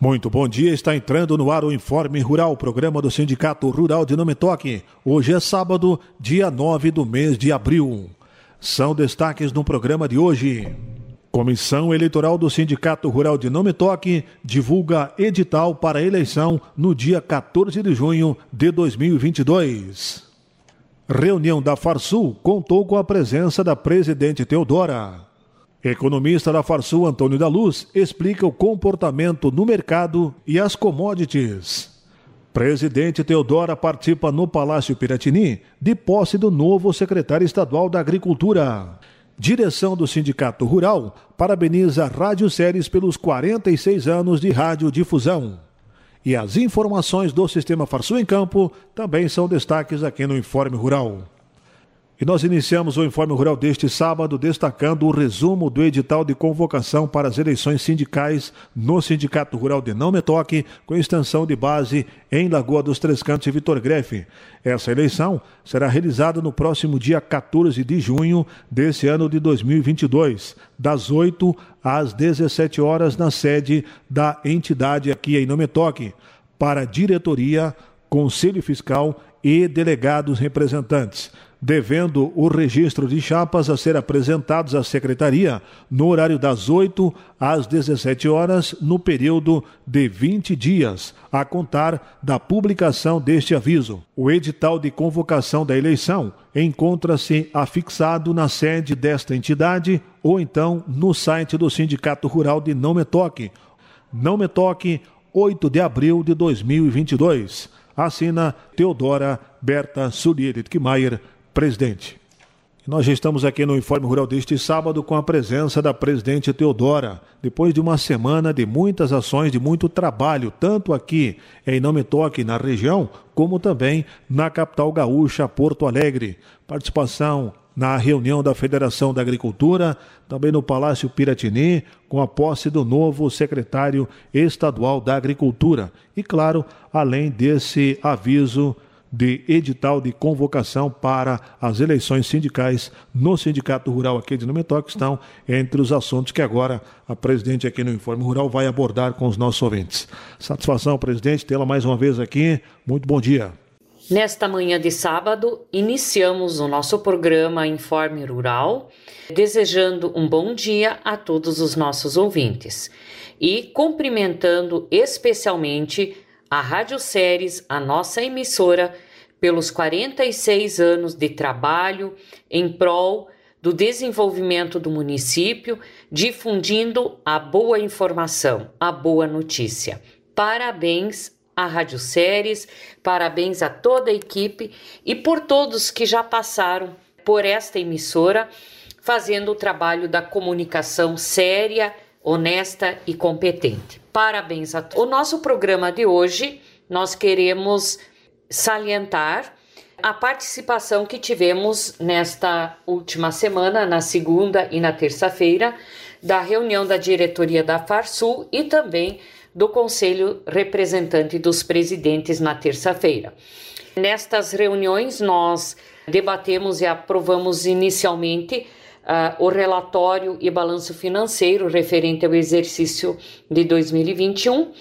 Muito bom dia, está entrando no ar o Informe Rural, programa do Sindicato Rural de Nome Toque. Hoje é sábado, dia 9 do mês de abril. São destaques no programa de hoje. Comissão Eleitoral do Sindicato Rural de Nome Toque divulga edital para eleição no dia 14 de junho de 2022. Reunião da Farsul contou com a presença da presidente Teodora. Economista da Farsul Antônio da Luz explica o comportamento no mercado e as commodities. Presidente Teodora participa no Palácio Piratini de posse do novo secretário estadual da Agricultura. Direção do Sindicato Rural parabeniza Rádio Séries pelos 46 anos de radiodifusão. E as informações do Sistema Farsul em Campo também são destaques aqui no Informe Rural. E nós iniciamos o Informe Rural deste sábado destacando o resumo do edital de convocação para as eleições sindicais no Sindicato Rural de Não Metoque, com extensão de base em Lagoa dos Três Cantos e Vitor Grefe. Essa eleição será realizada no próximo dia 14 de junho desse ano de 2022, das 8 às 17 horas na sede da entidade aqui em Nometoque, para diretoria, conselho fiscal e delegados representantes devendo o registro de chapas a ser apresentados à secretaria no horário das 8 às 17 horas, no período de 20 dias, a contar da publicação deste aviso. O edital de convocação da eleição encontra-se afixado na sede desta entidade ou então no site do Sindicato Rural de Não Me Toque. Não Me Toque, 8 de abril de 2022. Assina Teodora Berta Sulier presidente. Nós já estamos aqui no Informe Rural deste sábado com a presença da presidente Teodora, depois de uma semana de muitas ações, de muito trabalho, tanto aqui em Não Me Toque, na região, como também na capital gaúcha, Porto Alegre. Participação na reunião da Federação da Agricultura, também no Palácio Piratini, com a posse do novo secretário estadual da Agricultura. E, claro, além desse aviso de edital de convocação para as eleições sindicais no Sindicato Rural aqui de Numetoc estão entre os assuntos que agora a presidente aqui no Informe Rural vai abordar com os nossos ouvintes. Satisfação, presidente, tê-la mais uma vez aqui. Muito bom dia. Nesta manhã de sábado, iniciamos o nosso programa Informe Rural, desejando um bom dia a todos os nossos ouvintes e cumprimentando especialmente a Rádio Séries, a nossa emissora, pelos 46 anos de trabalho em prol do desenvolvimento do município, difundindo a boa informação, a boa notícia. Parabéns à Rádio Séries, parabéns a toda a equipe e por todos que já passaram por esta emissora, fazendo o trabalho da comunicação séria, honesta e competente. Parabéns a todos. O nosso programa de hoje, nós queremos salientar a participação que tivemos nesta última semana, na segunda e na terça-feira, da reunião da diretoria da Farsul e também do Conselho Representante dos Presidentes na terça-feira. Nestas reuniões, nós debatemos e aprovamos inicialmente uh, o relatório e balanço financeiro referente ao exercício de 2021. Uh,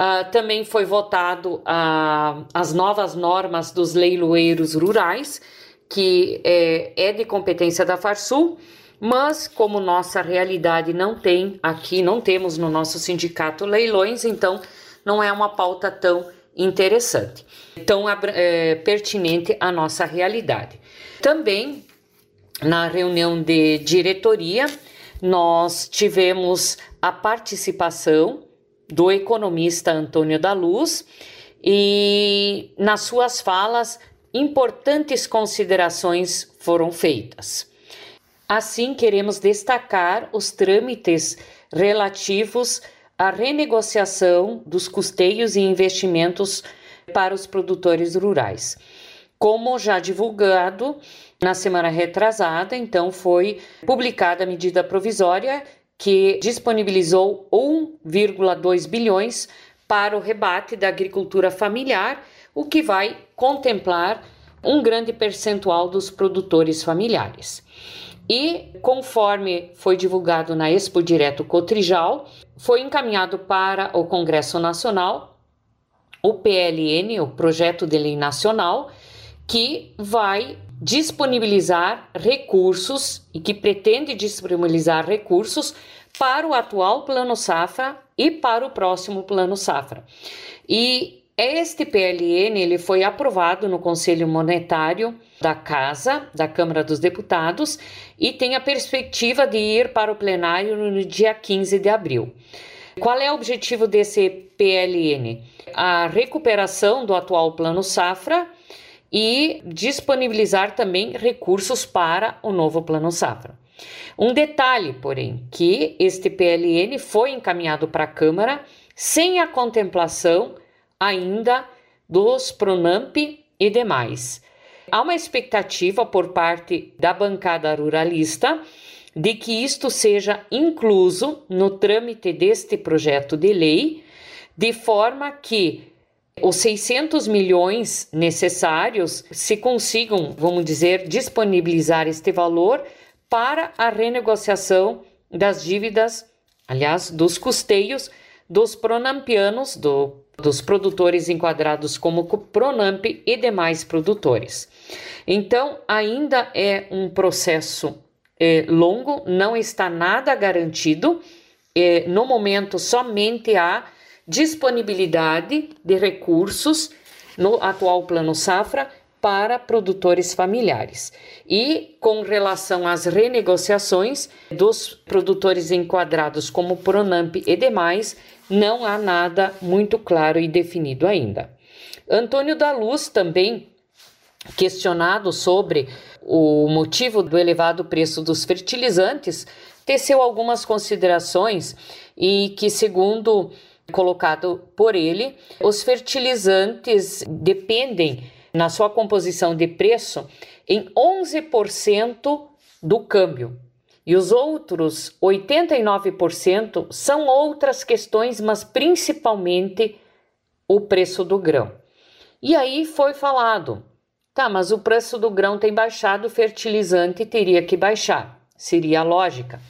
ah, também foi votado uh, as novas normas dos leiloeiros rurais, que é, é de competência da Farsul, mas como nossa realidade não tem aqui, não temos no nosso sindicato leilões, então não é uma pauta tão interessante, tão é, pertinente à nossa realidade. Também na reunião de diretoria, nós tivemos a participação do economista Antônio da Luz e nas suas falas importantes considerações foram feitas. Assim, queremos destacar os trâmites relativos à renegociação dos custeios e investimentos para os produtores rurais. Como já divulgado na semana retrasada, então foi publicada a medida provisória que disponibilizou 1,2 bilhões para o rebate da agricultura familiar, o que vai contemplar um grande percentual dos produtores familiares. E conforme foi divulgado na Expo Direto Cotrijal, foi encaminhado para o Congresso Nacional o PLN, o Projeto de Lei Nacional, que vai disponibilizar recursos e que pretende disponibilizar recursos para o atual Plano Safra e para o próximo Plano Safra. E este PLN ele foi aprovado no Conselho Monetário da Casa, da Câmara dos Deputados, e tem a perspectiva de ir para o plenário no dia 15 de abril. Qual é o objetivo desse PLN? A recuperação do atual Plano Safra e disponibilizar também recursos para o novo Plano Safra. Um detalhe, porém, que este PLN foi encaminhado para a Câmara sem a contemplação ainda dos Pronamp e demais. Há uma expectativa por parte da bancada ruralista de que isto seja incluso no trâmite deste projeto de lei, de forma que os 600 milhões necessários se consigam, vamos dizer, disponibilizar este valor para a renegociação das dívidas, aliás, dos custeios dos pronampianos, do, dos produtores enquadrados como Pronamp e demais produtores. Então, ainda é um processo é, longo, não está nada garantido. É, no momento, somente há disponibilidade de recursos no atual Plano Safra para produtores familiares. E com relação às renegociações dos produtores enquadrados como Pronamp e demais, não há nada muito claro e definido ainda. Antônio da Luz também questionado sobre o motivo do elevado preço dos fertilizantes, teceu algumas considerações e que, segundo colocado por ele, os fertilizantes dependem, na sua composição de preço, em 11% do câmbio. E os outros 89% são outras questões, mas principalmente o preço do grão. E aí foi falado Tá, mas o preço do grão tem baixado, o fertilizante teria que baixar. Seria a lógica.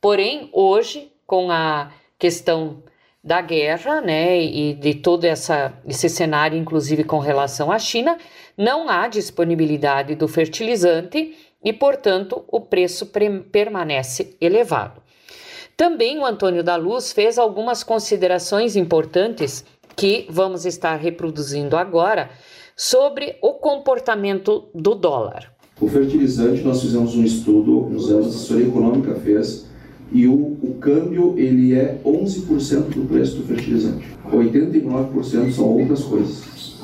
Porém, hoje, com a questão da guerra, né, e de todo essa, esse cenário, inclusive com relação à China, não há disponibilidade do fertilizante e, portanto, o preço permanece elevado. Também o Antônio da Luz fez algumas considerações importantes que vamos estar reproduzindo agora sobre o comportamento do dólar. O fertilizante, nós fizemos um estudo, alguns anos, a assessoria econômica fez, e o, o câmbio ele é 11% do preço do fertilizante. 89% são outras coisas.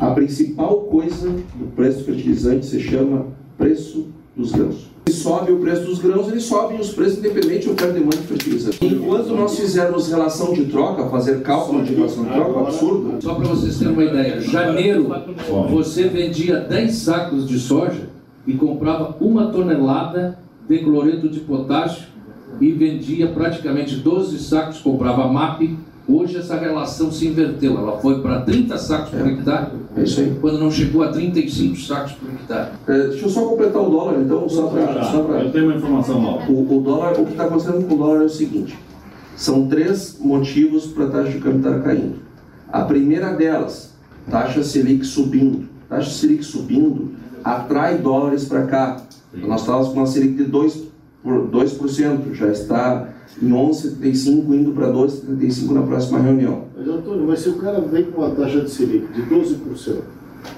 A principal coisa do preço do fertilizante se chama preço dos grãos sobe o preço dos grãos, eles sobem os preços independente de oferta e demanda de fertilizante. Enquanto nós fizermos relação de troca, fazer cálculo de relação de troca, absurdo. Só para vocês terem uma ideia, janeiro você vendia 10 sacos de soja e comprava uma tonelada de cloreto de potássio e vendia praticamente 12 sacos, comprava MAP Hoje essa relação se inverteu, ela foi para 30 sacos por hectare, é isso aí. quando não chegou a 35 sacos por hectare. É, deixa eu só completar o dólar, então, só para. Pra... Eu tenho uma informação nova. O, o, dólar, o que está acontecendo com o dólar é o seguinte: são três motivos para a taxa de câmbio estar caindo. A primeira delas, taxa Selic subindo. Taxa Selic subindo atrai dólares para cá. Nós estávamos com uma Selic de 2%, 2% já está em 11,75 indo para 12,75 na próxima reunião. Mas Antônio, mas se o cara vem com uma taxa de Selic de 12%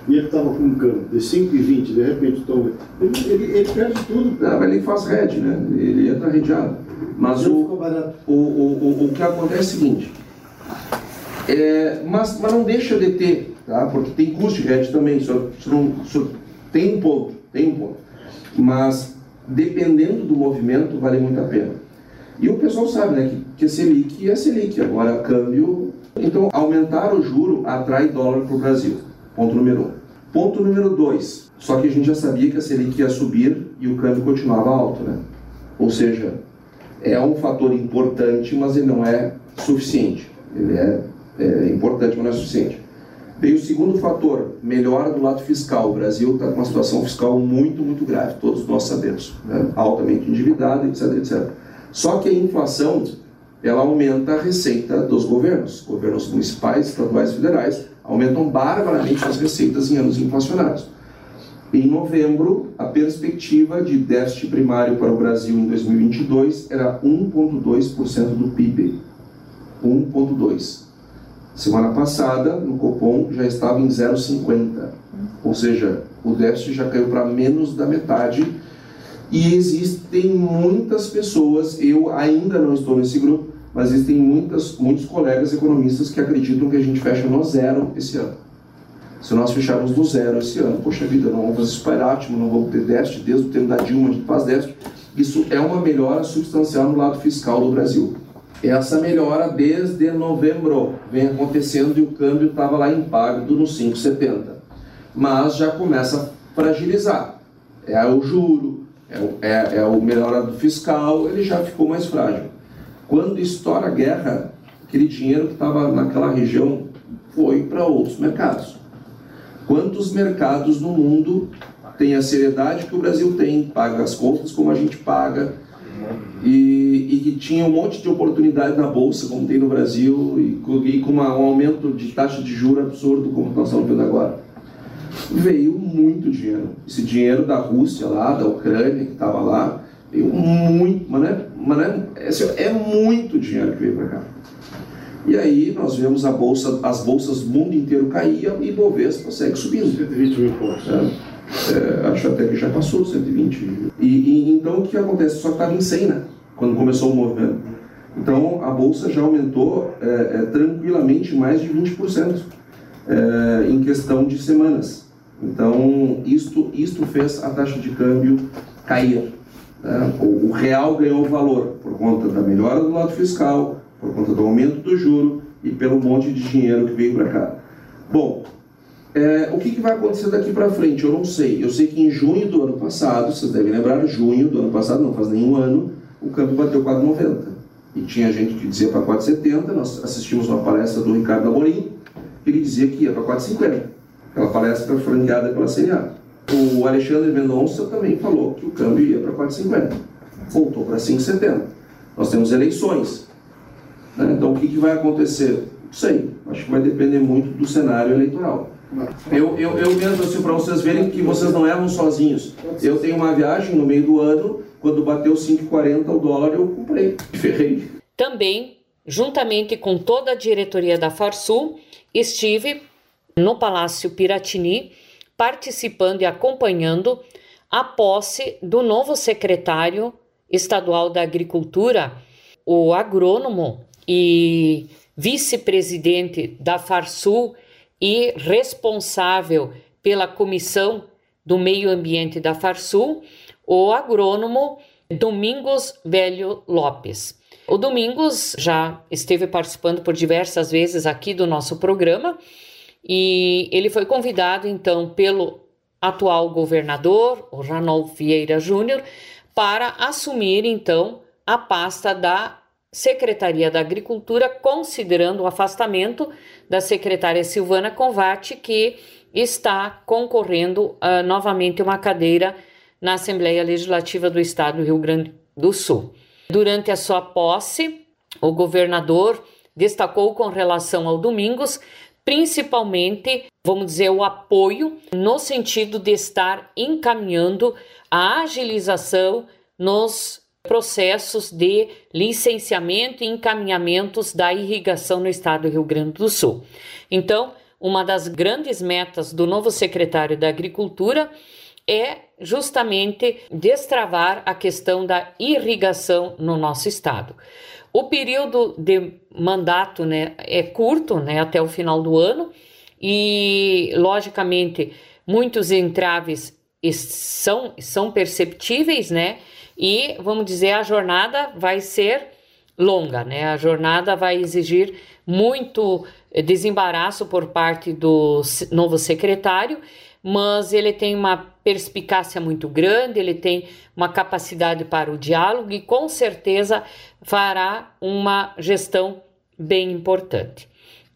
e ele estava com um câmbio de 5,20, de repente toma, ele, ele, ele perde tudo. Não, mas ele faz red, né? Ele entra redeado. Mas o, o, o, o, o que acontece é o seguinte, é, mas, mas não deixa de ter, tá? porque tem custo de hedge também, só, só só tem um ponto, tem um ponto. Mas dependendo do movimento, vale muito a pena. E o pessoal sabe né, que, que a Selic é Selic, agora câmbio. Então, aumentar o juro atrai dólar para o Brasil. Ponto número um. Ponto número dois. Só que a gente já sabia que a Selic ia subir e o câmbio continuava alto, né? Ou seja, é um fator importante, mas ele não é suficiente. Ele é, é importante, mas não é suficiente. Veio o segundo fator, melhora do lado fiscal. O Brasil está com uma situação fiscal muito, muito grave, todos nós sabemos. Né? Altamente endividado, etc, etc. Só que a inflação, ela aumenta a receita dos governos. Governos municipais, estaduais e federais aumentam barbaramente as receitas em anos inflacionários. Em novembro, a perspectiva de déficit primário para o Brasil em 2022 era 1,2% do PIB. 1,2%. Semana passada, no Copom, já estava em 0,50%. Ou seja, o déficit já caiu para menos da metade. E existem muitas pessoas, eu ainda não estou nesse grupo, mas existem muitas, muitos colegas economistas que acreditam que a gente fecha no zero esse ano. Se nós fecharmos no zero esse ano, poxa vida, não vamos fazer superávit, não vamos ter déficit, desde o tempo da Dilma a gente faz déficit. Isso é uma melhora substancial no lado fiscal do Brasil. Essa melhora desde novembro vem acontecendo e o câmbio estava lá impacto no 5,70. Mas já começa a fragilizar. É o juro, é o, é, é o fiscal, ele já ficou mais frágil. Quando estoura a guerra, aquele dinheiro que estava naquela região foi para outros mercados. Quantos mercados no mundo têm a seriedade que o Brasil tem, paga as contas como a gente paga, e, e que tinha um monte de oportunidade na Bolsa, como tem no Brasil, e, e com uma, um aumento de taxa de juros absurdo, como nós estamos vendo agora. Veio muito dinheiro. Esse dinheiro da Rússia lá, da Ucrânia, que estava lá, veio muito, mas, é, mas é, é, é muito dinheiro que veio para cá. E aí nós vemos a bolsa, as bolsas do mundo inteiro caíam e Bovespa segue subindo. 120 mil pontos. É, é, acho até que já passou 120. E, e então o que acontece? Só que estava em 100, né? Quando começou o movimento. Então a bolsa já aumentou é, é, tranquilamente mais de 20% é, em questão de semanas. Então isto, isto fez a taxa de câmbio cair. Né? O, o real ganhou valor por conta da melhora do lado fiscal, por conta do aumento do juro e pelo monte de dinheiro que veio para cá. Bom, é, o que, que, vai acontecer daqui para frente? Eu não sei. Eu sei que em junho do ano passado, vocês devem lembrar, junho do ano passado, não faz nenhum ano, o câmbio bateu 4,90. E tinha gente que dizia para 4,70. Nós assistimos uma palestra do Ricardo Amorim, ele dizia que ia para 4,50. Aquela palestra franqueada pela CNA. O Alexandre Mendonça também falou que o câmbio ia para 4,50. Voltou para 5,70. Nós temos eleições. Né? Então, o que, que vai acontecer? Não sei. Acho que vai depender muito do cenário eleitoral. Eu, eu, eu mesmo, assim, para vocês verem que vocês não erram sozinhos. Eu tenho uma viagem no meio do ano, quando bateu 5,40 o dólar, eu comprei. Ferrei. Também, juntamente com toda a diretoria da Farsul, estive no Palácio Piratini, participando e acompanhando a posse do novo secretário estadual da Agricultura, o agrônomo e vice-presidente da Farsul e responsável pela comissão do meio ambiente da Farsul, o agrônomo Domingos Velho Lopes. O Domingos já esteve participando por diversas vezes aqui do nosso programa e ele foi convidado então pelo atual governador, o Ranolfo Vieira Júnior, para assumir então a pasta da Secretaria da Agricultura, considerando o afastamento da secretária Silvana Convati, que está concorrendo uh, novamente uma cadeira na Assembleia Legislativa do Estado do Rio Grande do Sul. Durante a sua posse, o governador destacou com relação ao Domingos, principalmente, vamos dizer, o apoio no sentido de estar encaminhando a agilização nos processos de licenciamento e encaminhamentos da irrigação no estado do Rio Grande do Sul. Então, uma das grandes metas do novo secretário da Agricultura é justamente destravar a questão da irrigação no nosso estado. O período de mandato né, é curto, né, até o final do ano, e logicamente muitos entraves são, são perceptíveis, né? E vamos dizer, a jornada vai ser longa, né? A jornada vai exigir muito desembaraço por parte do novo secretário, mas ele tem uma perspicácia muito grande, ele tem uma capacidade para o diálogo e com certeza fará uma gestão bem importante.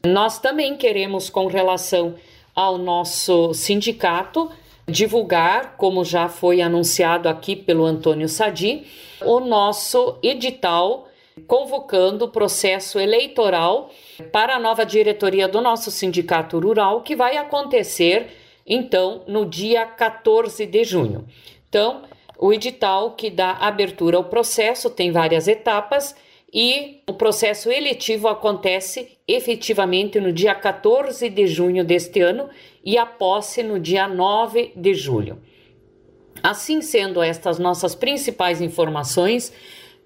Nós também queremos, com relação ao nosso sindicato, divulgar, como já foi anunciado aqui pelo Antônio Sadi, o nosso edital convocando o processo eleitoral para a nova diretoria do nosso sindicato rural, que vai acontecer então no dia 14 de junho. Então, o edital que dá abertura ao processo tem várias etapas e o processo eletivo acontece efetivamente no dia 14 de junho deste ano e a posse no dia 9 de julho. Assim sendo estas nossas principais informações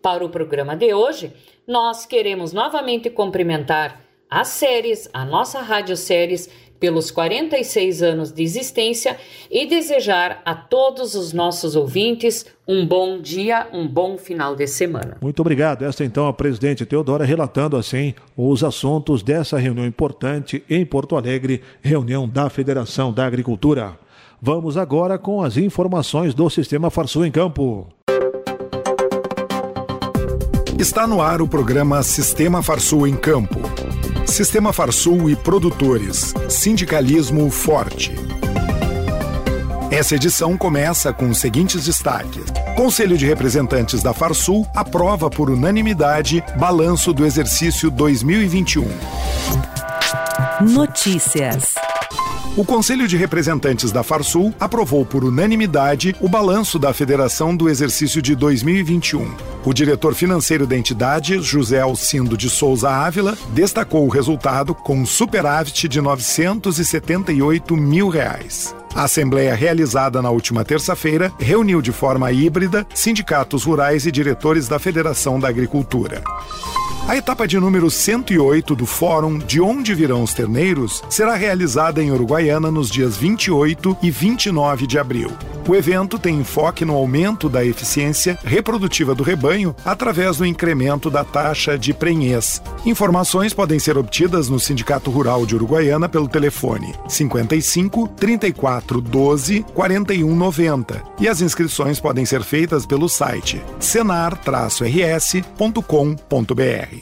para o programa de hoje, nós queremos novamente cumprimentar as séries, a nossa rádio séries pelos 46 anos de existência e desejar a todos os nossos ouvintes um bom dia, um bom final de semana. Muito obrigado. Esta então a presidente Teodora relatando assim os assuntos dessa reunião importante em Porto Alegre, reunião da Federação da Agricultura. Vamos agora com as informações do Sistema Farsul em Campo. Está no ar o programa Sistema Farsul em Campo. Sistema Farsul e produtores. Sindicalismo forte. Essa edição começa com os seguintes destaques. Conselho de Representantes da Farsul aprova por unanimidade balanço do exercício 2021. Notícias. O Conselho de Representantes da Farsul aprovou por unanimidade o balanço da Federação do exercício de 2021. O diretor financeiro da entidade, José Alcindo de Souza Ávila, destacou o resultado com um superávit de 978 mil reais. A assembleia realizada na última terça-feira reuniu de forma híbrida sindicatos rurais e diretores da Federação da Agricultura. A etapa de número 108 do Fórum De Onde Virão os Terneiros será realizada em Uruguaiana nos dias 28 e 29 de abril. O evento tem enfoque no aumento da eficiência reprodutiva do rebanho através do incremento da taxa de prenhez. Informações podem ser obtidas no Sindicato Rural de Uruguaiana pelo telefone 55 34 12 41 90 e as inscrições podem ser feitas pelo site senar-rs.com.br.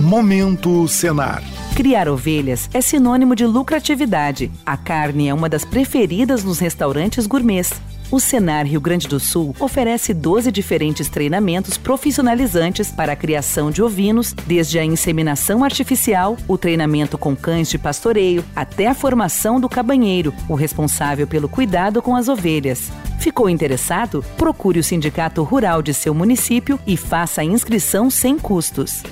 Momento Senar. Criar ovelhas é sinônimo de lucratividade. A carne é uma das preferidas nos restaurantes gourmets. O Senar Rio Grande do Sul oferece 12 diferentes treinamentos profissionalizantes para a criação de ovinos, desde a inseminação artificial, o treinamento com cães de pastoreio, até a formação do cabanheiro, o responsável pelo cuidado com as ovelhas. Ficou interessado? Procure o sindicato rural de seu município e faça a inscrição sem custos.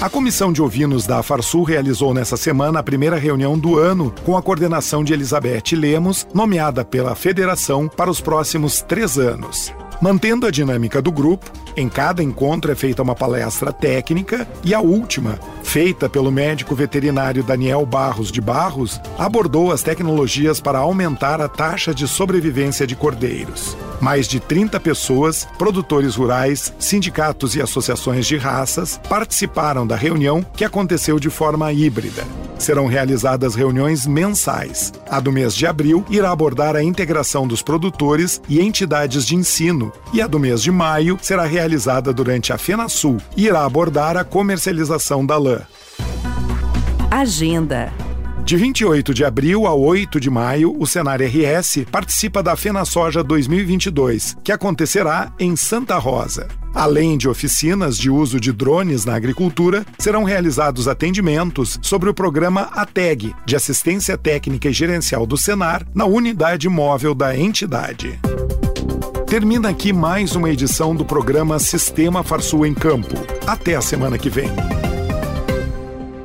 A Comissão de Ovinos da Farsul realizou nessa semana a primeira reunião do ano com a coordenação de Elizabeth Lemos, nomeada pela Federação para os próximos três anos. Mantendo a dinâmica do grupo, em cada encontro é feita uma palestra técnica e a última, feita pelo médico veterinário Daniel Barros de Barros, abordou as tecnologias para aumentar a taxa de sobrevivência de cordeiros. Mais de 30 pessoas, produtores rurais, sindicatos e associações de raças participaram da reunião que aconteceu de forma híbrida. Serão realizadas reuniões mensais. A do mês de abril irá abordar a integração dos produtores e entidades de ensino, e a do mês de maio será realizada durante a FenaSul e irá abordar a comercialização da lã. Agenda. De 28 de abril a 8 de maio, o Senar RS participa da FenaSoja 2022, que acontecerá em Santa Rosa. Além de oficinas de uso de drones na agricultura, serão realizados atendimentos sobre o programa ATEG, de Assistência Técnica e Gerencial do Senar, na unidade móvel da entidade. Termina aqui mais uma edição do programa Sistema Farsul em Campo. Até a semana que vem.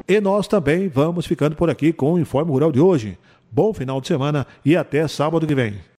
E nós também vamos ficando por aqui com o Informe Rural de hoje. Bom final de semana e até sábado que vem.